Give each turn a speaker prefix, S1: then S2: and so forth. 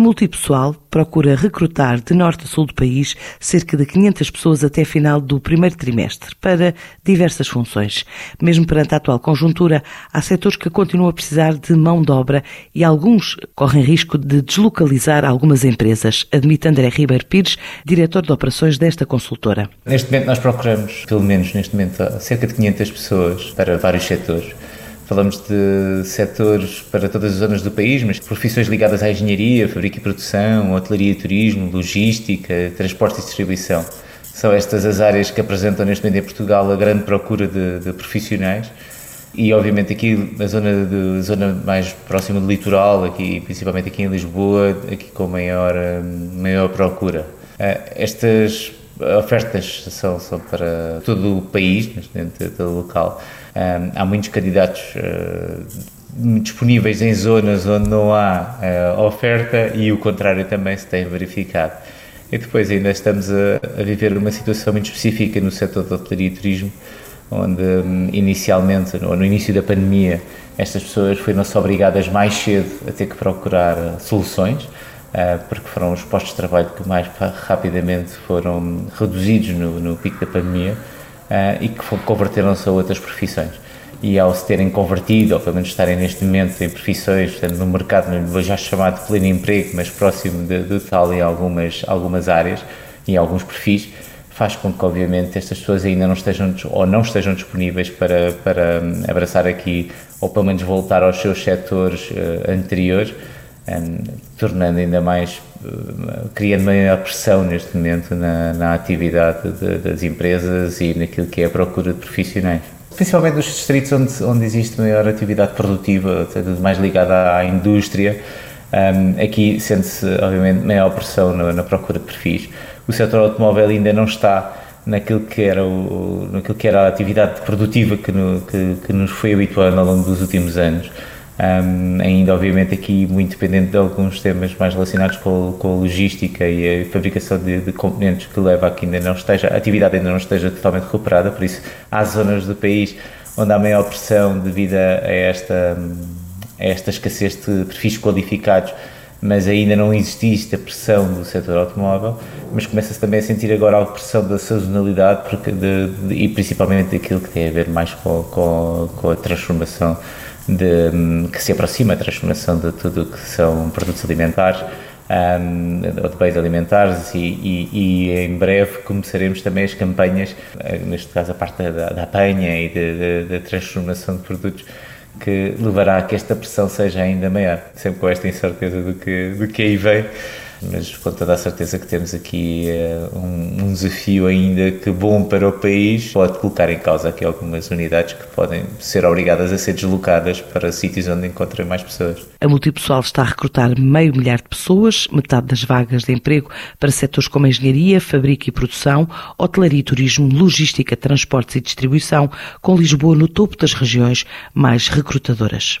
S1: A Multipessoal procura recrutar de norte a sul do país cerca de 500 pessoas até final do primeiro trimestre para diversas funções. Mesmo perante a atual conjuntura, há setores que continuam a precisar de mão de obra e alguns correm risco de deslocalizar algumas empresas, admite André Ribeiro Pires, diretor de operações desta consultora.
S2: Neste momento nós procuramos, pelo menos neste momento, cerca de 500 pessoas para vários setores Falamos de setores para todas as zonas do país, mas profissões ligadas à engenharia, fábrica e produção, hotelaria e turismo, logística, transporte e distribuição. São estas as áreas que apresentam neste momento em Portugal a grande procura de, de profissionais e obviamente aqui na zona, de, zona mais próxima do litoral, aqui, principalmente aqui em Lisboa, aqui com maior, maior procura. Eh, estas ofertas são, são para todo o país, dentro do local. Um, há muitos candidatos uh, disponíveis em zonas onde não há uh, oferta e o contrário também se tem verificado. E depois ainda estamos a, a viver uma situação muito específica no setor da hotelaria e turismo, onde um, inicialmente, no, no, início da pandemia, estas pessoas foram-se obrigadas mais cedo a ter que procurar soluções, porque foram os postos de trabalho que mais rapidamente foram reduzidos no, no pico da pandemia uh, e que converteram-se a outras profissões. E ao se terem convertido, ou pelo menos estarem neste momento em profissões, portanto, no mercado, já chamar de pleno emprego, mas próximo de tal em algumas, algumas áreas e alguns perfis, faz com que, obviamente, estas pessoas ainda não estejam ou não estejam disponíveis para, para hum, abraçar aqui, ou pelo menos voltar aos seus setores uh, anteriores, tornando ainda mais criando maior pressão neste momento na, na atividade de, das empresas e naquilo que é a procura de profissionais. Principalmente nos distritos onde, onde existe maior atividade produtiva, mais ligada à indústria, um, aqui sente-se, obviamente, maior pressão na, na, procura de perfis. O setor automóvel ainda não está naquilo que era, o, naquilo que era a atividade produtiva que, no, que, que nos foi habituando ao longo dos últimos anos um, ainda obviamente aqui muito dependente de alguns temas mais relacionados com, com a logística e a fabricação de, de, componentes que leva a que ainda não esteja, a atividade ainda não esteja totalmente recuperada, por isso há zonas do país onde há maior pressão devido a esta, a esta escassez de perfis qualificados, mas ainda não existe a pressão do setor automóvel, mas começa-se também a sentir agora a pressão da sazonalidade porque de, de, e principalmente daquilo que tem a ver mais com, com, com a transformação de, que se aproxima da transformação de tudo o que são produtos alimentares um, ou de bens alimentares e, e, e, em breve começaremos também as campanhas, eh, neste caso a parte da, da apanha e da transformação de produtos que levará a que esta pressão seja ainda maior, sempre com esta incerteza do que, do que aí vem mas com toda a certeza que temos aqui uh, um, um, desafio ainda que bom para o país pode colocar em causa aqui algumas unidades que podem ser obrigadas a ser deslocadas para sítios onde encontrem mais pessoas.
S1: A Multipessoal está a recrutar meio milhar de pessoas, metade das vagas de emprego para setores como engenharia, fábrica e produção, hotelaria e turismo, logística, transportes e distribuição, com Lisboa no topo das regiões mais recrutadoras.